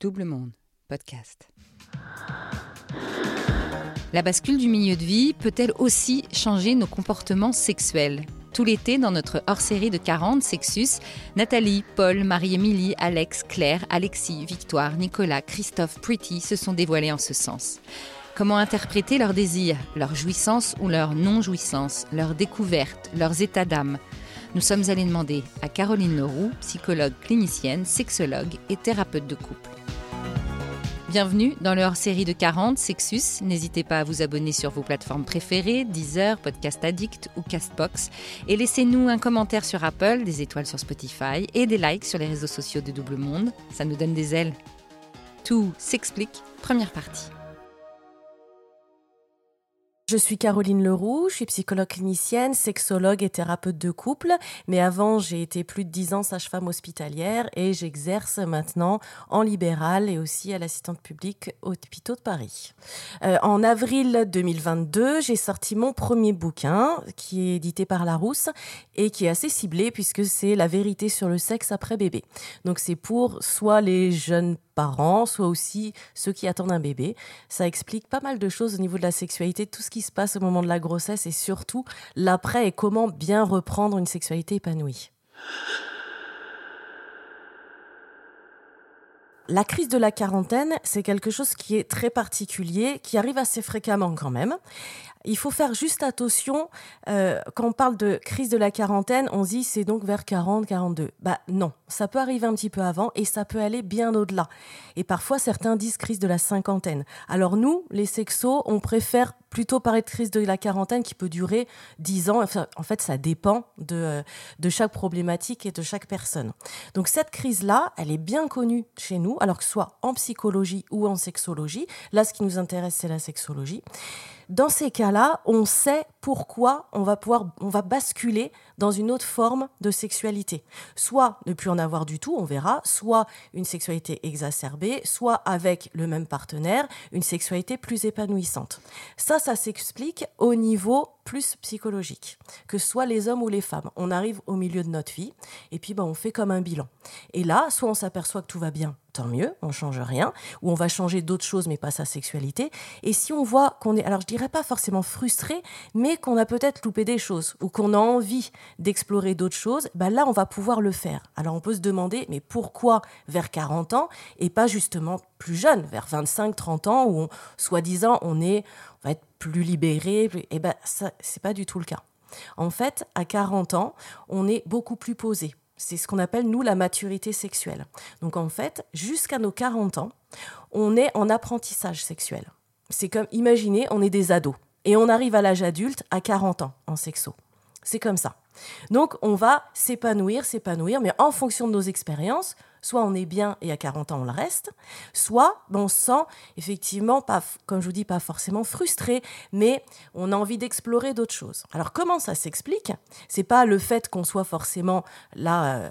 Double Monde, podcast. La bascule du milieu de vie peut-elle aussi changer nos comportements sexuels? Tout l'été, dans notre hors-série de 40 Sexus, Nathalie, Paul, Marie-Émilie, Alex, Claire, Alexis, Victoire, Nicolas, Christophe, Pretty se sont dévoilés en ce sens. Comment interpréter leurs désirs, leurs jouissances ou leurs non-jouissances, leurs découvertes, leurs états d'âme? Nous sommes allés demander à Caroline Leroux, psychologue clinicienne, sexologue et thérapeute de couple. Bienvenue dans leur série de 40 Sexus. N'hésitez pas à vous abonner sur vos plateformes préférées, Deezer, Podcast Addict ou Castbox. Et laissez-nous un commentaire sur Apple, des étoiles sur Spotify et des likes sur les réseaux sociaux de Double Monde. Ça nous donne des ailes. Tout s'explique, première partie. Je suis Caroline Leroux, je suis psychologue clinicienne, sexologue et thérapeute de couple, mais avant j'ai été plus de 10 ans sage-femme hospitalière et j'exerce maintenant en libéral et aussi à l'assistante publique au hôpitaux de Paris. Euh, en avril 2022, j'ai sorti mon premier bouquin qui est édité par Larousse et qui est assez ciblé puisque c'est la vérité sur le sexe après bébé. Donc c'est pour soit les jeunes parents, soit aussi ceux qui attendent un bébé. Ça explique pas mal de choses au niveau de la sexualité, tout ce qui se passe au moment de la grossesse et surtout l'après et comment bien reprendre une sexualité épanouie. La crise de la quarantaine, c'est quelque chose qui est très particulier, qui arrive assez fréquemment quand même. Il faut faire juste attention, euh, quand on parle de crise de la quarantaine, on dit c'est donc vers 40, 42. Bah non, ça peut arriver un petit peu avant et ça peut aller bien au-delà. Et parfois certains disent crise de la cinquantaine. Alors nous, les sexos, on préfère plutôt parler de crise de la quarantaine qui peut durer 10 ans. en fait, ça dépend de, euh, de chaque problématique et de chaque personne. Donc cette crise-là, elle est bien connue chez nous, alors que ce soit en psychologie ou en sexologie. Là, ce qui nous intéresse, c'est la sexologie. Dans ces cas-là, on sait pourquoi on va pouvoir, on va basculer dans une autre forme de sexualité. Soit ne plus en avoir du tout, on verra, soit une sexualité exacerbée, soit avec le même partenaire, une sexualité plus épanouissante. Ça, ça s'explique au niveau plus psychologique, que soit les hommes ou les femmes. On arrive au milieu de notre vie et puis ben, on fait comme un bilan. Et là, soit on s'aperçoit que tout va bien, tant mieux, on change rien, ou on va changer d'autres choses mais pas sa sexualité. Et si on voit qu'on est, alors je dirais pas forcément frustré, mais qu'on a peut-être loupé des choses ou qu'on a envie d'explorer d'autres choses, ben là on va pouvoir le faire. Alors on peut se demander mais pourquoi vers 40 ans et pas justement plus jeune, vers 25, 30 ans où soi-disant on est on va être plus libéré, et eh ben ça pas du tout le cas. En fait, à 40 ans, on est beaucoup plus posé. C'est ce qu'on appelle, nous, la maturité sexuelle. Donc, en fait, jusqu'à nos 40 ans, on est en apprentissage sexuel. C'est comme, imaginez, on est des ados. Et on arrive à l'âge adulte à 40 ans en sexo. C'est comme ça. Donc, on va s'épanouir, s'épanouir, mais en fonction de nos expériences, soit on est bien et à 40 ans on le reste, soit on se sent effectivement, pas, comme je vous dis, pas forcément frustré, mais on a envie d'explorer d'autres choses. Alors comment ça s'explique? C'est pas le fait qu'on soit forcément là, euh,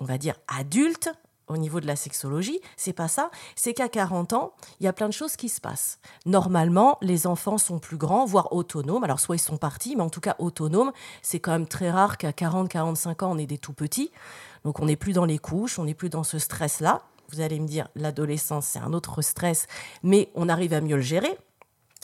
on va dire adulte, au niveau de la sexologie, c'est pas ça. C'est qu'à 40 ans, il y a plein de choses qui se passent. Normalement, les enfants sont plus grands, voire autonomes. Alors, soit ils sont partis, mais en tout cas autonomes. C'est quand même très rare qu'à 40, 45 ans, on ait des tout petits. Donc, on n'est plus dans les couches, on n'est plus dans ce stress-là. Vous allez me dire, l'adolescence, c'est un autre stress, mais on arrive à mieux le gérer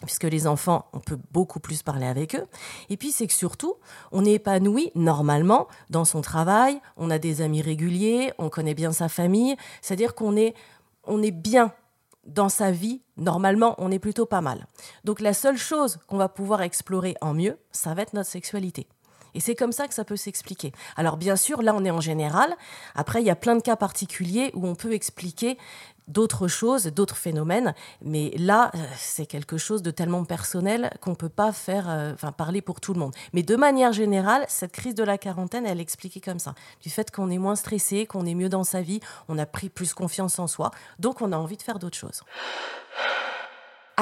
puisque les enfants, on peut beaucoup plus parler avec eux. Et puis, c'est que surtout, on est épanoui normalement dans son travail, on a des amis réguliers, on connaît bien sa famille, c'est-à-dire qu'on est, on est bien dans sa vie, normalement, on est plutôt pas mal. Donc, la seule chose qu'on va pouvoir explorer en mieux, ça va être notre sexualité. Et c'est comme ça que ça peut s'expliquer. Alors bien sûr, là on est en général. Après, il y a plein de cas particuliers où on peut expliquer d'autres choses, d'autres phénomènes. Mais là, euh, c'est quelque chose de tellement personnel qu'on ne peut pas faire, euh, parler pour tout le monde. Mais de manière générale, cette crise de la quarantaine, elle est expliquée comme ça. Du fait qu'on est moins stressé, qu'on est mieux dans sa vie, on a pris plus confiance en soi, donc on a envie de faire d'autres choses.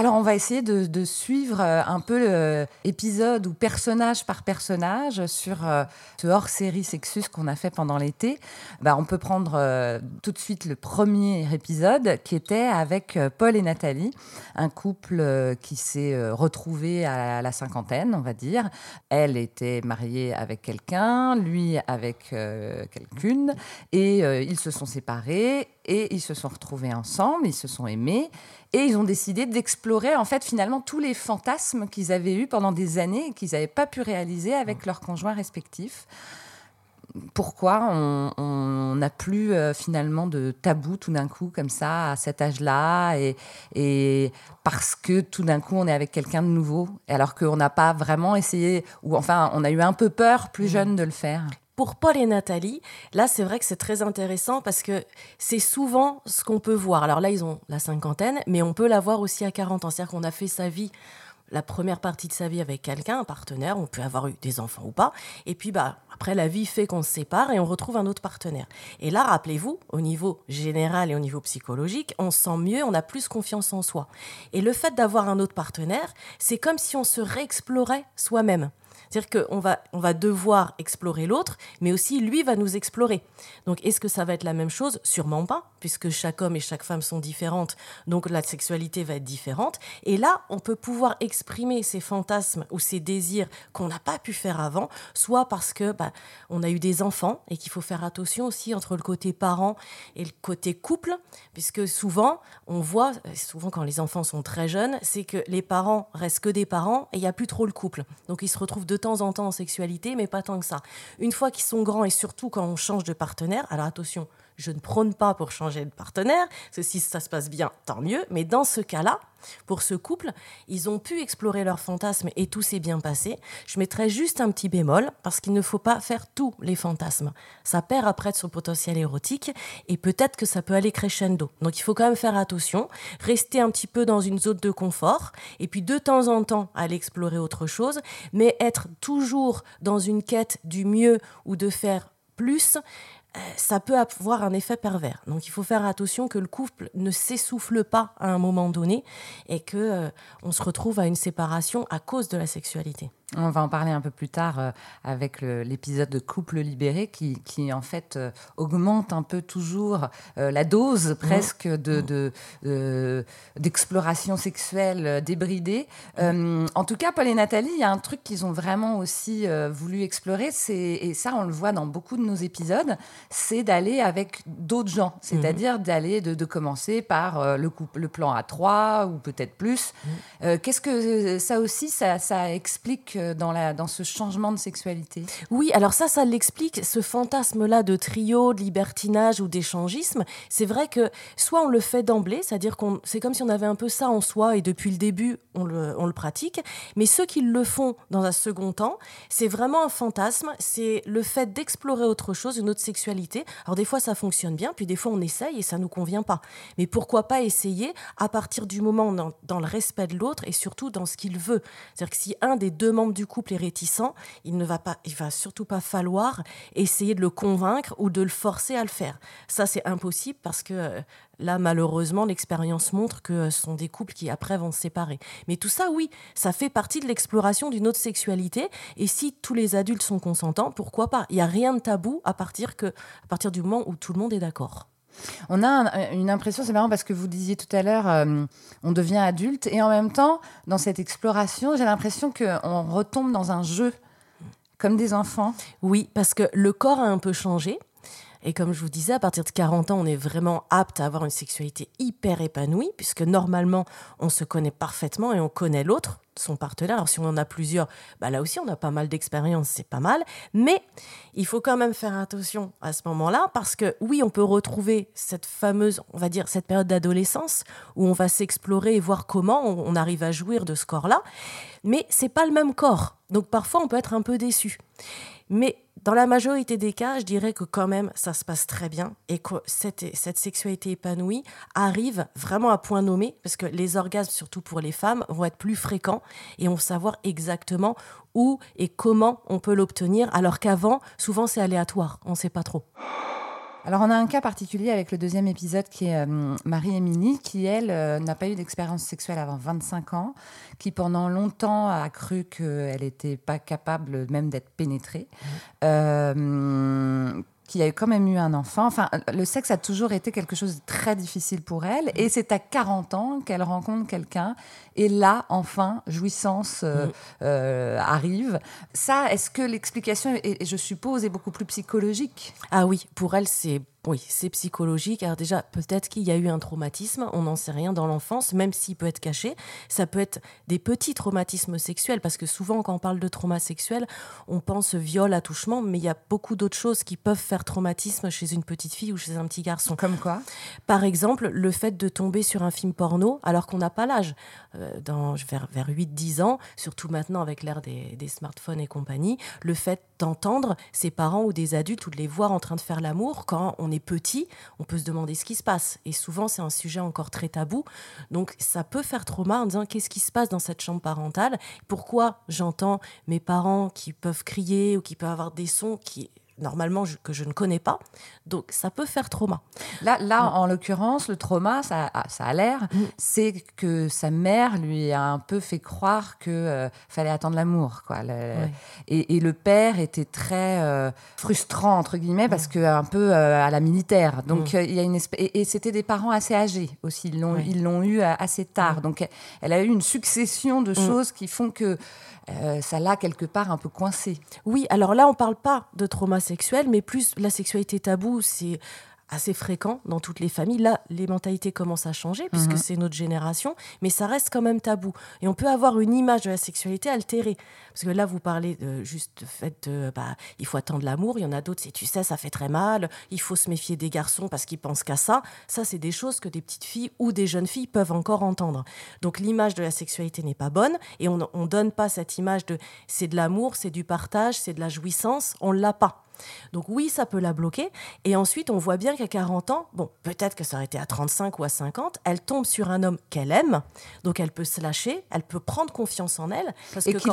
Alors, on va essayer de, suivre euh, un peu l'épisode ou personnage par personnage sur euh, ce hors-série Sexus qu'on a fait pendant l'été. Bah, on peut prendre euh, tout de suite le premier épisode qui était avec Paul et Nathalie, un couple qui s'est retrouvé à la cinquantaine, on va dire. Elle était mariée avec quelqu'un, lui avec quelqu'une, et ils se sont séparés et ils se sont retrouvés ensemble, ils se sont aimés et ils ont décidé d'explorer en fait finalement tous les fantasmes qu'ils avaient eus pendant des années et qu'ils n'avaient pas pu réaliser avec leurs conjoints respectifs pourquoi on n'a plus euh, finalement de tabou tout d'un coup comme ça à cet âge-là et, parce que tout d'un coup on est avec quelqu'un de nouveau alors qu'on n'a pas vraiment essayé ou enfin on a eu un peu peur plus mmh. jeune de le faire? Pour Paul et Nathalie, là c'est vrai que c'est très intéressant parce que c'est souvent ce qu'on peut voir. Alors là ils ont la cinquantaine mais on peut la voir aussi à 40 ans. C'est-à-dire qu'on a fait sa vie la première partie de sa vie avec quelqu'un, un partenaire, on peut avoir eu des enfants ou pas, et puis bah après la vie fait qu'on se sépare et on retrouve un autre partenaire. Et là, rappelez-vous, au niveau général et au niveau psychologique, on se sent mieux, on a plus confiance en soi. Et le fait d'avoir un autre partenaire, c'est comme si on se réexplorait soi-même. C'est-à-dire qu'on va, on va devoir explorer l'autre, mais aussi lui va nous explorer. Donc est-ce que ça va être la même chose? Sûrement pas, puisque chaque homme et chaque femme sont différentes, donc la sexualité va être différente. Et là, on peut pouvoir exprimer ces fantasmes ou ces désirs qu'on n'a pas pu faire avant, soit parce que bah, on a eu des enfants et qu'il faut faire attention aussi entre le côté parent et le côté couple, puisque souvent on voit, souvent quand les enfants sont très jeunes, c'est que les parents restent que des parents et il n'y a plus trop le couple. Donc ils se retrouvent de temps en temps en sexualité, mais pas tant que ça. Une fois qu'ils sont grands et surtout quand on change de partenaire, alors attention, je ne prône pas pour changer de partenaire, si ça se passe bien, tant mieux, mais dans ce cas-là, pour ce couple, ils ont pu explorer leurs fantasmes et tout s'est bien passé. Je mettrais juste un petit bémol parce qu'il ne faut pas faire tous les fantasmes. Ça perd après de son potentiel érotique et peut-être que ça peut aller crescendo. Donc il faut quand même faire attention, rester un petit peu dans une zone de confort et puis de temps en temps aller explorer autre chose, mais être toujours dans une quête du mieux ou de faire plus, ça peut avoir un effet pervers. Donc il faut faire attention que le couple ne s'essouffle pas à un moment donné et que euh, on se retrouve à une séparation à cause de la sexualité. On va en parler un peu plus tard euh, avec l'épisode de couple libéré qui, qui en fait augmente un peu toujours la dose presque de, d'exploration sexuelle débridée. en tout cas, Paul et Nathalie, il y a un truc qu'ils ont vraiment aussi voulu explorer, c'est, et ça on le voit dans beaucoup de nos épisodes, c'est d'aller avec d'autres gens, c'est-à-dire d'aller de, commencer par euh, le, le plan à trois ou peut-être plus. Euh, qu'est-ce que ça aussi, ça, explique euh, dans, la, dans ce changement de sexualité Oui, alors ça, ça l'explique, ce fantasme-là de trio, de libertinage ou d'échangisme. C'est vrai que soit on le fait d'emblée, c'est-à-dire qu'on, c'est comme si on avait un peu ça en soi et depuis le début, on le, pratique. Mais ceux qui le font dans un second temps, c'est vraiment un fantasme, c'est le fait d'explorer autre chose, une autre sexualité alors des fois ça fonctionne bien, puis des fois on essaye et ça nous convient pas. Mais pourquoi pas essayer à partir du moment dans, dans le respect de l'autre et surtout dans ce qu'il veut. C'est-à-dire que si un des deux membres du couple est réticent, il ne va pas, il va surtout pas falloir essayer de le convaincre ou de le forcer à le faire. Ça c'est impossible parce que euh, Là, malheureusement, l'expérience montre que ce sont des couples qui après vont se séparer. Mais tout ça, oui, ça fait partie de l'exploration d'une autre sexualité. Et si tous les adultes sont consentants, pourquoi pas? Il n'y a rien de tabou à partir, que, à partir du moment où tout le monde est d'accord. On a une impression, c'est marrant parce que vous disiez tout à l'heure, euh, on devient adulte et en même temps, dans cette exploration, j'ai l'impression qu'on retombe dans un jeu comme des enfants. Oui, parce que le corps a un peu changé. Et comme je vous disais, à partir de 40 ans, on est vraiment apte à avoir une sexualité hyper épanouie, puisque normalement, on se connaît parfaitement et on connaît l'autre, son partenaire. Alors si on en a plusieurs, bah là aussi, on a pas mal d'expérience, c'est pas mal. Mais il faut quand même faire attention à ce moment-là, parce que oui, on peut retrouver cette fameuse, on va dire, cette période d'adolescence, où on va s'explorer et voir comment on, arrive à jouir de ce corps-là. Mais c'est pas le même corps. Donc parfois, on peut être un peu déçu. Mais dans la majorité des cas, je dirais que quand même, ça se passe très bien et que cette, sexualité épanouie arrive vraiment à point nommé parce que les orgasmes, surtout pour les femmes, vont être plus fréquents et on va savoir exactement où et comment on peut l'obtenir alors qu'avant, souvent, c'est aléatoire. On ne sait pas trop. Alors, on a un cas particulier avec le deuxième épisode qui est euh, Marie-Émilie, qui, elle, euh, n'a pas eu d'expérience sexuelle avant 25 ans, qui pendant longtemps a cru qu'elle n'était pas capable même d'être pénétrée. Mmh. Euh, qui a quand même eu un enfant. Enfin, le sexe a toujours été quelque chose de très difficile pour elle. Et c'est à 40 ans qu'elle rencontre quelqu'un. Et là, enfin, jouissance euh, mm. euh, arrive. Ça, est-ce que l'explication, je suppose, est beaucoup plus psychologique? Ah oui, pour elle, c'est oui, c'est psychologique. Alors déjà, peut-être qu'il y a eu un traumatisme, on n'en sait rien dans l'enfance, même s'il peut être caché. Ça peut être des petits traumatismes sexuels, parce que souvent quand on parle de trauma sexuel, on pense viol, attouchement, mais il y a beaucoup d'autres choses qui peuvent faire traumatisme chez une petite fille ou chez un petit garçon. Comme quoi? Par exemple, le fait de tomber sur un film porno alors qu'on n'a pas l'âge. Euh, dans, vers, vers 8-10 ans, surtout maintenant avec l'ère des, des smartphones et compagnie, le fait d'entendre ses parents ou des adultes ou de les voir en train de faire l'amour quand on est petit, on peut se demander ce qui se passe. Et souvent, c'est un sujet encore très tabou. Donc, ça peut faire trauma en disant qu'est-ce qui se passe dans cette chambre parentale? Pourquoi j'entends mes parents qui peuvent crier ou qui peuvent avoir des sons qui normalement que je ne connais pas. Donc ça peut faire trauma. Là, là en l'occurrence, le trauma, ça, ça a l'air, mm. c'est que sa mère lui a un peu fait croire que euh, fallait attendre l'amour, quoi. et, le père était très euh, frustrant entre guillemets parce mm. que un peu euh, à la militaire. Donc mm. il y a une et, c'était des parents assez âgés aussi. Ils l'ont ils l'ont eu assez tard. Donc elle a eu une succession de choses qui font que ça l'a quelque part un peu coincé. Oui, alors là on parle pas de trauma sexuelle, mais plus la sexualité taboue, c'est assez fréquent dans toutes les familles. Là, les mentalités commencent à changer puisque mhm. c'est notre génération, mais ça reste quand même tabou. Et on peut avoir une image de la sexualité altérée. Parce que là, vous parlez de, juste du fait de, bah, il faut attendre l'amour. Il y en a d'autres, c'est tu sais, ça fait très mal. Il faut se méfier des garçons parce qu'ils pensent qu'à ça. Ça, c'est des choses que des petites filles ou des jeunes filles peuvent encore entendre. Donc l'image de la sexualité n'est pas bonne et on ne donne pas cette image de c'est de l'amour, c'est du partage, c'est de la jouissance. On l'a pas. Donc oui, ça peut la bloquer. Et ensuite, on voit bien qu'à 40 ans, bon, peut-être que ça aurait été à 35 ou à 50, elle tombe sur un homme qu'elle aime, donc elle peut se lâcher, elle peut prendre confiance en elle, parce et que quand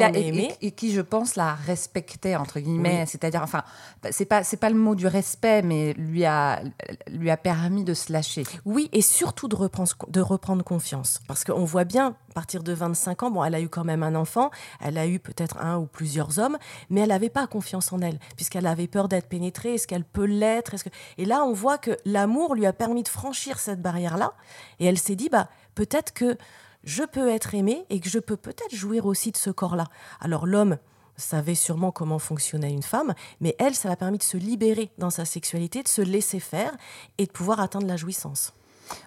et, qui, je pense, la respectait entre guillemets, c'est-à-dire, enfin, c'est pas c'est pas le mot du respect, mais lui a lui a permis de se lâcher. Oui, et surtout de reprendre de reprendre confiance, parce qu'on voit bien partir de 25 ans, bon, elle a eu quand même un enfant, elle a eu peut-être un ou plusieurs hommes, mais elle n'avait pas confiance en elle, puisqu'elle avait peur d'être pénétrée Est-ce qu'elle peut l'être. Et là, on voit que l'amour lui a permis de franchir cette barrière-là. Et elle s'est dit, bah, peut-être que je peux être aimée et que je peux peut-être jouir aussi de ce corps-là. Alors l'homme savait sûrement comment fonctionnait une femme, mais elle, ça l'a permis de se libérer dans sa sexualité, de se laisser faire et de pouvoir atteindre la jouissance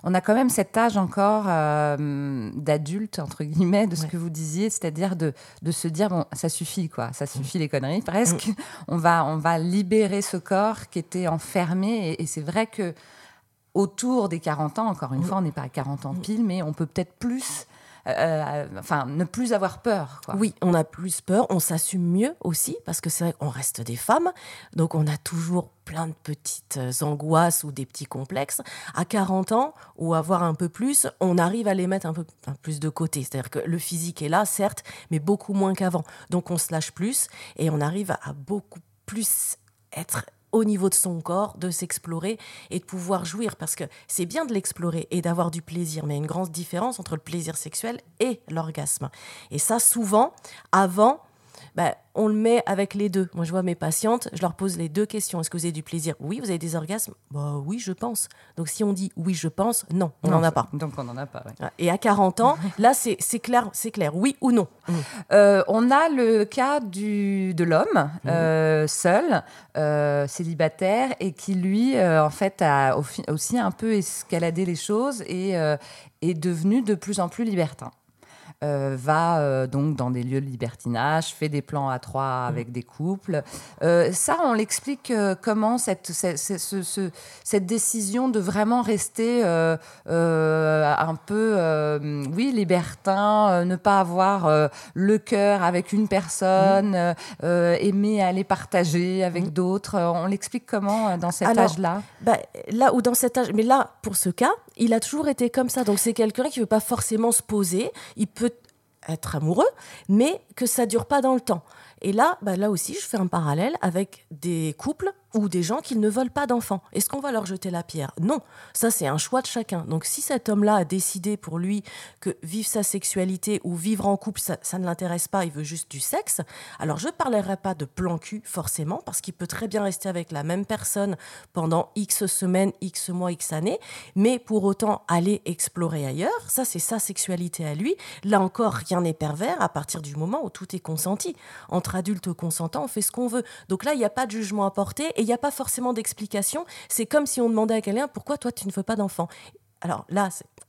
on a quand même cet âge encore euh, d'adulte, entre guillemets, de ce que vous disiez, c'est-à-dire de, se dire, bon, ça suffit, quoi, ça suffit les conneries, presque. Mm. On, va, on va libérer ce corps qui était enfermé. Et, c'est vrai que autour des 40 ans, encore une mm. fois, on n'est pas à 40 ans pile, mais on peut peut-être plus euh, euh, enfin, ne plus avoir peur. Oui, on a plus peur, on s'assume mieux aussi, parce que c'est vrai qu'on reste des femmes, donc on a toujours plein de petites euh, angoisses ou des petits complexes. À 40 ans, ou avoir un peu plus, on arrive à les mettre un peu plus de côté. C'est-à-dire que le physique est là, certes, mais beaucoup moins qu'avant. Donc on se lâche plus et on arrive à beaucoup plus être au niveau de son corps, de s'explorer et de pouvoir jouir. Parce que c'est bien de l'explorer et d'avoir du plaisir, mais il y a une grande différence entre le plaisir sexuel et l'orgasme. Et ça, souvent, avant, bah, on le met avec les deux. Moi, je vois mes patientes, je leur pose les deux questions. Est-ce que vous avez du plaisir? Oui, vous avez des orgasmes? Bah, Oui, je pense. Donc, si on dit oui, je pense, non, on n'en a pas. Donc, on n'en a pas. Et à 40 ans, là, c'est clair, c'est clair, oui ou non? Mmh. Euh, on a le cas du, de l'homme, mmh. euh, seul, euh, célibataire, et qui, lui, en fait, a aussi un peu escaladé les choses et est devenu de plus en plus libertin. Euh, va euh, donc dans des lieux de libertinage, fait des plans à trois avec mm. des couples. Euh, ça, on l'explique comment cette, cette, ce, cette, décision de vraiment rester un peu, oui, libertin, ne pas avoir le cœur avec une personne, mm. aimer aller partager avec mm. d'autres. On l'explique comment dans cet âge-là? bah, Là ou dans cet âge, mais là, pour ce cas, il a toujours été comme ça. Donc c'est quelqu'un qui ne veut pas forcément se poser. Il peut être amoureux, mais que ça dure pas dans le temps. Et là, bah là aussi, je fais un parallèle avec des couples ou des gens qui ne veulent pas d'enfants. Est-ce qu'on va leur jeter la pierre? Non, ça c'est un choix de chacun. Donc si cet homme-là a décidé pour lui que vivre sa sexualité ou vivre en couple, ça, ne l'intéresse pas, il veut juste du sexe, alors je ne parlerai pas de plan cul forcément, parce qu'il peut très bien rester avec la même personne pendant X semaines, X mois, X années, mais pour autant aller explorer ailleurs, ça c'est sa sexualité à lui. Là encore, rien n'est pervers à partir du moment où tout est consenti. Entre adultes consentants, on fait ce qu'on veut. Donc là, il n'y a pas de jugement à porter et il n'y a pas forcément d'explication. C'est comme si on demandait à quelqu'un pourquoi toi tu ne veux pas d'enfant? Alors là,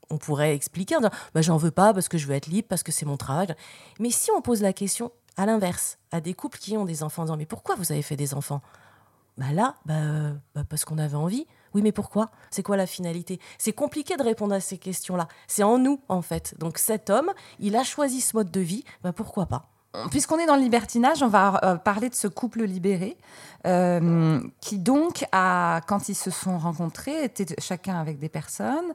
on pourrait expliquer en disant bah, j'en veux pas parce que je veux être libre, parce que c'est mon travail. Mais si on pose la question à l'inverse, à des couples qui ont des enfants, en disant mais pourquoi vous avez fait des enfants? Bah là, bah, bah parce qu'on avait envie. Oui, mais pourquoi? C'est quoi la finalité? C'est compliqué de répondre à ces questions-là. C'est en nous, en fait. Donc cet homme, il a choisi ce mode de vie, bah pourquoi pas? Puisqu'on est dans le libertinage, on va euh, parler de ce couple libéré euh, qui donc, quand ils se sont rencontrés, étaient chacun avec des personnes.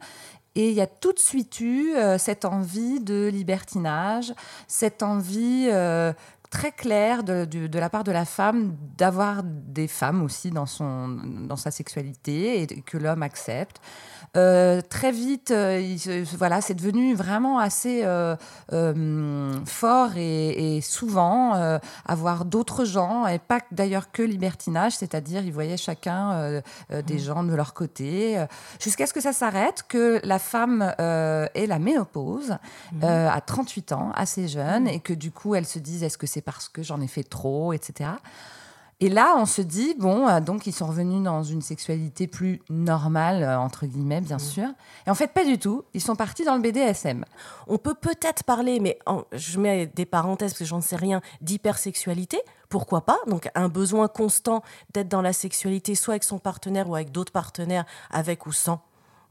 Et il y a tout de suite eu euh, cette envie de libertinage, cette envie très claire de, de, la part de la femme d'avoir des femmes aussi dans, son, dans sa sexualité et que l'homme accepte. Euh, très vite, euh, voilà, c'est devenu vraiment assez euh, fort et, souvent avoir d'autres gens, et pas d'ailleurs que libertinage, c'est-à-dire ils voyaient chacun des mmh. gens de leur côté, jusqu'à ce que ça s'arrête, que la femme ait la ménopause mmh. à 38 ans, assez jeune, mmh. et que du coup elle se dise est-ce que c'est parce que j'en ai fait trop, etc. Et là, on se dit, bon, euh, donc ils sont revenus dans une sexualité plus normale, euh, entre guillemets, bien mm. sûr. Et en fait, pas du tout. Ils sont partis dans le BDSM. On peut peut-être parler, mais je mets des parenthèses parce que j'en sais rien, d'hypersexualité. Pourquoi pas? Donc un besoin constant d'être dans la sexualité, soit avec son partenaire ou avec d'autres partenaires, avec ou sans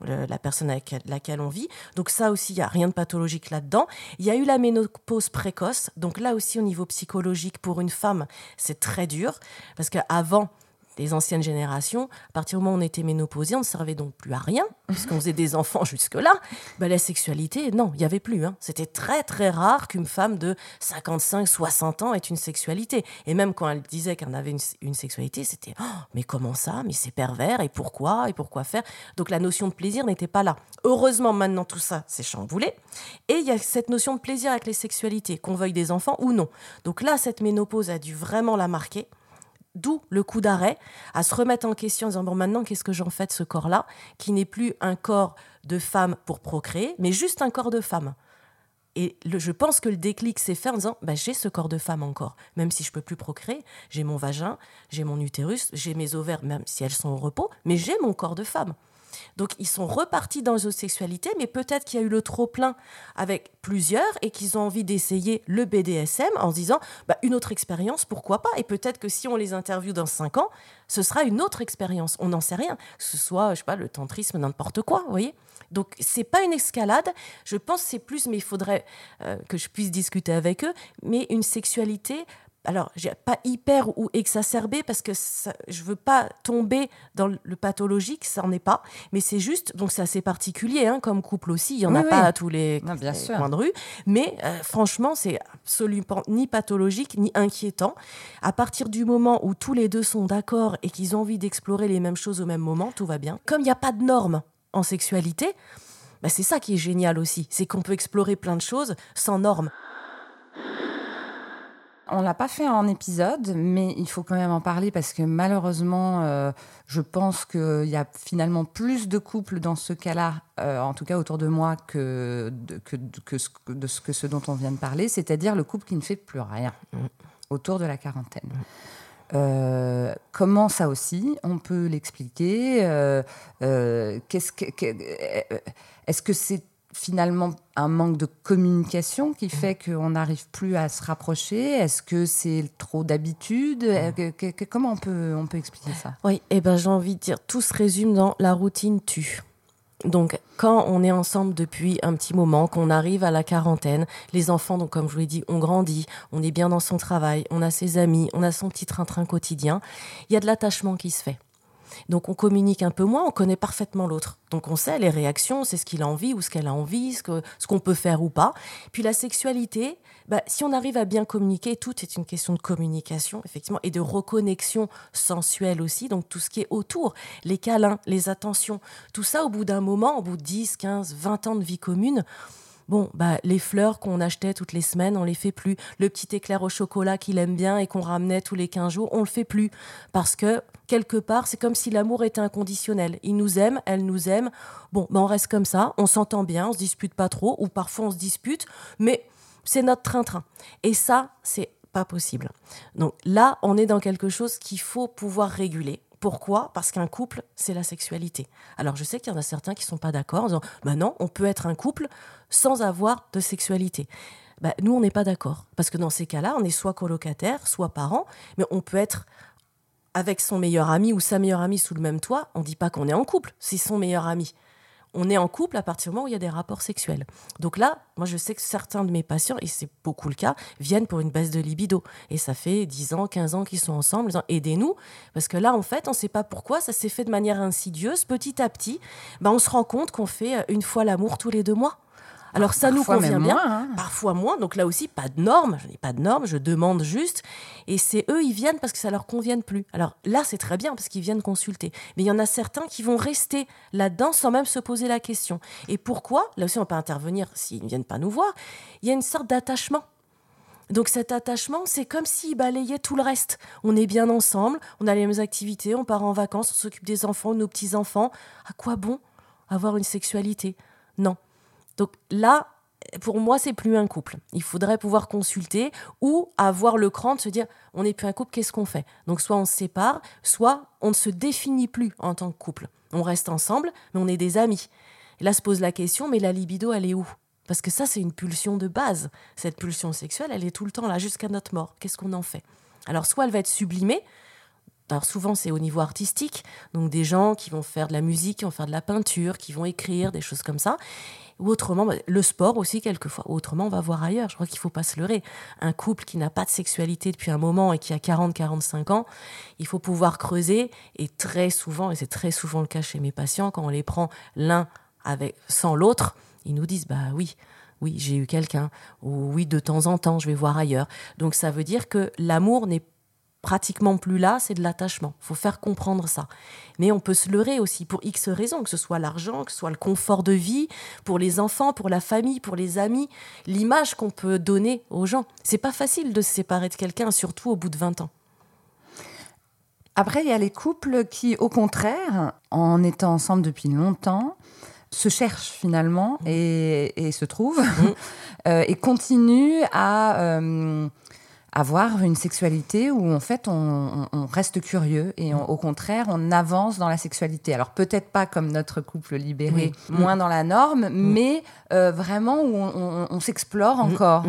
la personne avec laquelle on vit. Donc ça aussi, il n'y a rien de pathologique là-dedans. Il y a eu la ménopause précoce. Donc là aussi, au niveau psychologique, pour une femme, c'est très dur. Parce qu'avant, des anciennes générations, à partir du moment où on était ménopausé, on ne servait donc plus à rien, puisqu'on faisait des enfants jusque-là. Ben, la sexualité, non, il n'y avait plus. Hein. C'était très très rare qu'une femme de 55, 60 ans ait une sexualité. Et même quand elle disait qu'elle avait une, sexualité, c'était oh, mais comment ça? Mais c'est pervers, et pourquoi? Et pourquoi faire? Donc la notion de plaisir n'était pas là. Heureusement, maintenant tout ça s'est chamboulé. Et il y a cette notion de plaisir avec les sexualités, qu'on veuille des enfants ou non. Donc là, cette ménopause a dû vraiment la marquer. D'où le coup d'arrêt à se remettre en question en disant bon maintenant qu'est-ce que j'en fais de ce corps-là qui n'est plus un corps de femme pour procréer mais juste un corps de femme. Et je pense que le déclic s'est fait en disant bah, j'ai ce corps de femme encore même si je peux plus procréer j'ai mon vagin j'ai mon utérus j'ai mes ovaires même si elles sont au repos mais j'ai mon corps de femme. Donc ils sont repartis dans une sexualité, mais peut-être qu'il y a eu le trop-plein avec plusieurs et qu'ils ont envie d'essayer le BDSM en se disant bah, une autre expérience, pourquoi pas? Et peut-être que si on les interviewe dans cinq ans, ce sera une autre expérience. On n'en sait rien. Que ce soit, je sais pas, le tantrisme, n'importe quoi, vous voyez? Donc c'est pas une escalade, je pense c'est plus, mais il faudrait euh, que je puisse discuter avec eux, mais une sexualité alors pas hyper ou exacerbé parce que ça, je veux pas tomber dans le pathologique, ça n'en est pas, mais c'est juste, donc c'est assez particulier hein, comme couple aussi, il y en a pas à tous les, coins de rue, mais euh, franchement c'est absolument ni pathologique ni inquiétant. À partir du moment où tous les deux sont d'accord et qu'ils ont envie d'explorer les mêmes choses au même moment, tout va bien. Comme il n'y a pas de normes en sexualité, bah, c'est ça qui est génial aussi, c'est qu'on peut explorer plein de choses sans normes. On l'a pas fait en épisode, mais il faut quand même en parler parce que malheureusement, euh, je pense qu'il y a finalement plus de couples dans ce cas-là, euh, en tout cas autour de moi, que, de, que, que, ce, de ce, que ce dont on vient de parler, c'est-à-dire le couple qui ne fait plus rien autour de la quarantaine. Euh, comment ça aussi on peut l'expliquer Est-ce que c'est finalement un manque de communication qui fait qu'on n'arrive plus à se rapprocher? Est-ce que c'est trop d'habitude? Euh, Comment on peut, on peut expliquer ça? Oui, et eh ben, j'ai envie de dire, tout se résume dans la routine tue. Donc, quand on est ensemble depuis un petit moment, qu'on arrive à la quarantaine, les enfants, donc comme je vous l'ai dit, ont grandi, on est bien dans son travail, on a ses amis, on a son petit train-train quotidien, il y a de l'attachement qui se fait. Donc on communique un peu moins, on connaît parfaitement l'autre. Donc on sait les réactions, c'est ce qu'il a envie ou ce qu'elle a envie, ce qu'on ce peut faire ou pas. Puis la sexualité, bah, si on arrive à bien communiquer, tout est une question de communication, effectivement, et de reconnexion sensuelle aussi. Donc tout ce qui est autour, les câlins, les attentions, tout ça au bout d'un moment, au bout de 10, 15, 20 ans de vie commune, Bon, bah, les fleurs qu'on achetait toutes les semaines, on les fait plus. Le petit éclair au chocolat qu'il aime bien et qu'on ramenait tous les 15 jours, on le fait plus. Parce que, quelque part, c'est comme si l'amour était inconditionnel. Il nous aime, elle nous aime. Bon, bah, on reste comme ça, on s'entend bien, on se dispute pas trop, ou parfois on se dispute, mais c'est notre train-train. Et ça, c'est pas possible. Donc là, on est dans quelque chose qu'il faut pouvoir réguler. Pourquoi? Parce qu'un couple, c'est la sexualité. Alors je sais qu'il y en a certains qui sont pas d'accord en disant bah non, on peut être un couple sans avoir de sexualité. Bah, nous, on n'est pas d'accord. Parce que dans ces cas-là, on est soit colocataire, soit parent, mais on peut être avec son meilleur ami ou sa meilleure amie sous le même toit. On ne dit pas qu'on est en couple, c'est son meilleur ami on est en couple à partir du moment où il y a des rapports sexuels. Donc là, moi je sais que certains de mes patients, et c'est beaucoup le cas, viennent pour une baisse de libido. Et ça fait 10 ans, 15 ans qu'ils sont ensemble, aidez-nous, parce que là en fait, on ne sait pas pourquoi, ça s'est fait de manière insidieuse, petit à petit, ben, on se rend compte qu'on fait euh, une fois l'amour tous les deux mois. Alors ça nous convient bien, hein. parfois moins. Donc là aussi, pas de normes. Je n'ai pas de normes, je demande juste. Et c'est eux, ils viennent parce que ça leur convient plus. Alors là, c'est très bien parce qu'ils viennent consulter. Mais il y en a certains qui vont rester là-dedans sans même se poser la question. Et pourquoi? Là aussi, on peut intervenir s'ils ne viennent pas nous voir. Il y a une sorte d'attachement. Donc cet attachement, c'est comme s'il balayait tout le reste. On est bien ensemble, on a les mêmes activités, on part en vacances, on s'occupe des enfants, de nos petits-enfants. À quoi bon avoir une sexualité? Non. Donc là, pour moi, c'est plus un couple. Il faudrait pouvoir consulter ou avoir le cran de se dire on n'est plus un couple, qu'est-ce qu'on fait? Donc, soit on se sépare, soit on ne se définit plus en tant que couple. On reste ensemble, mais on est des amis. Et là se pose la question mais la libido, elle est où? Parce que ça, c'est une pulsion de base. Cette pulsion sexuelle, elle est tout le temps là, jusqu'à notre mort. Qu'est-ce qu'on en fait? Alors, soit elle va être sublimée, alors souvent c'est au niveau artistique, donc des gens qui vont faire de la musique, qui vont faire de la peinture, qui vont écrire, des choses comme ça. Ou autrement, bah, le sport aussi quelquefois. autrement, on va voir ailleurs. Je crois qu'il faut pas se leurrer. Un couple qui n'a pas de sexualité depuis un moment et qui a 40-45 ans, il faut pouvoir creuser. Et très souvent, et c'est très souvent le cas chez mes patients, quand on les prend l'un avec sans l'autre, ils nous disent bah oui, oui, j'ai eu quelqu'un, ou oui, de temps en temps, je vais voir ailleurs. Donc ça veut dire que l'amour n'est pratiquement plus là, c'est de l'attachement. Il faut faire comprendre ça. Mais on peut se leurrer aussi pour X raisons, que ce soit l'argent, que ce soit le confort de vie, pour les enfants, pour la famille, pour les amis, l'image qu'on peut donner aux gens. C'est pas facile de se séparer de quelqu'un, surtout au bout de 20 ans. Après, il y a les couples qui, au contraire, en étant ensemble depuis longtemps, se cherchent finalement mmh. et, se trouvent mmh. euh, et continuent à euh, avoir une sexualité où en fait on, reste curieux et au contraire on avance dans la sexualité. Alors peut-être pas comme notre couple libéré, moins dans la norme, mais euh, vraiment où on, s'explore encore.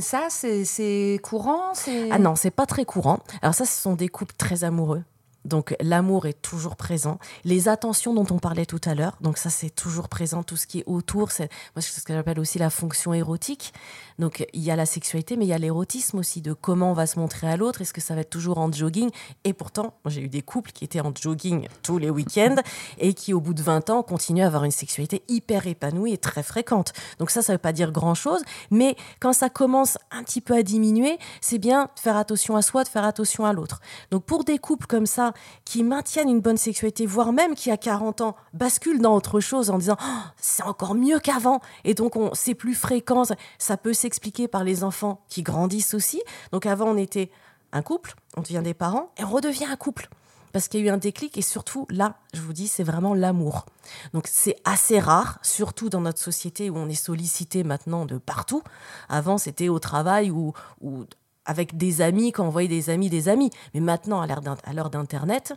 Ça, c'est courant Ah non, c'est pas très courant. Alors ça, ce sont des couples très amoureux. Donc l'amour est toujours présent. Les attentions dont on parlait tout à l'heure, donc ça c'est toujours présent. Tout ce qui est autour, c'est ce que j'appelle aussi la fonction érotique. Donc il y a la sexualité, mais il y a l'érotisme aussi de comment on va se montrer à l'autre. Est-ce que ça va être toujours en jogging? Et pourtant, j'ai eu des couples qui étaient en jogging tous les week-ends et qui au bout de 20 ans continuent à avoir une sexualité hyper épanouie et très fréquente. Donc ça, ça veut pas dire grand-chose, mais quand ça commence un petit peu à diminuer, c'est bien de faire attention à soi, de faire attention à l'autre. Donc pour des couples comme ça qui maintiennent une bonne sexualité, voire même qui à 40 ans basculent dans autre chose en disant oh, c'est encore mieux qu'avant et donc on c'est plus fréquent, ça peut s'expliquer par les enfants qui grandissent aussi. Donc avant on était un couple, on devient des parents et on redevient un couple parce qu'il y a eu un déclic et surtout là, je vous dis, c'est vraiment l'amour. Donc c'est assez rare, surtout dans notre société où on est sollicité maintenant de partout. Avant, c'était au travail ou, ou avec des amis, quand on voyait des amis, des amis. Mais maintenant, à l'heure d'Internet,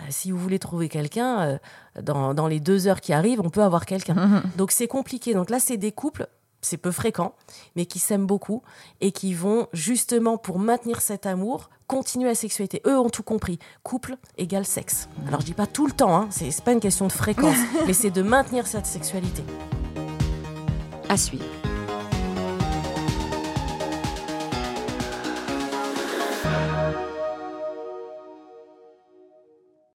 euh, si vous voulez trouver quelqu'un, euh, dans, les deux heures qui arrivent, on peut avoir quelqu'un. Mhm. Donc c'est compliqué. Donc là, c'est des couples, c'est peu fréquent, mais qui s'aiment beaucoup et qui vont justement, pour maintenir cet amour, continuer la sexualité. Eux ont tout compris. Couple égale sexe. Alors je dis pas tout le temps, hein, c'est pas une question de fréquence, mais c'est de maintenir cette sexualité. À suivre.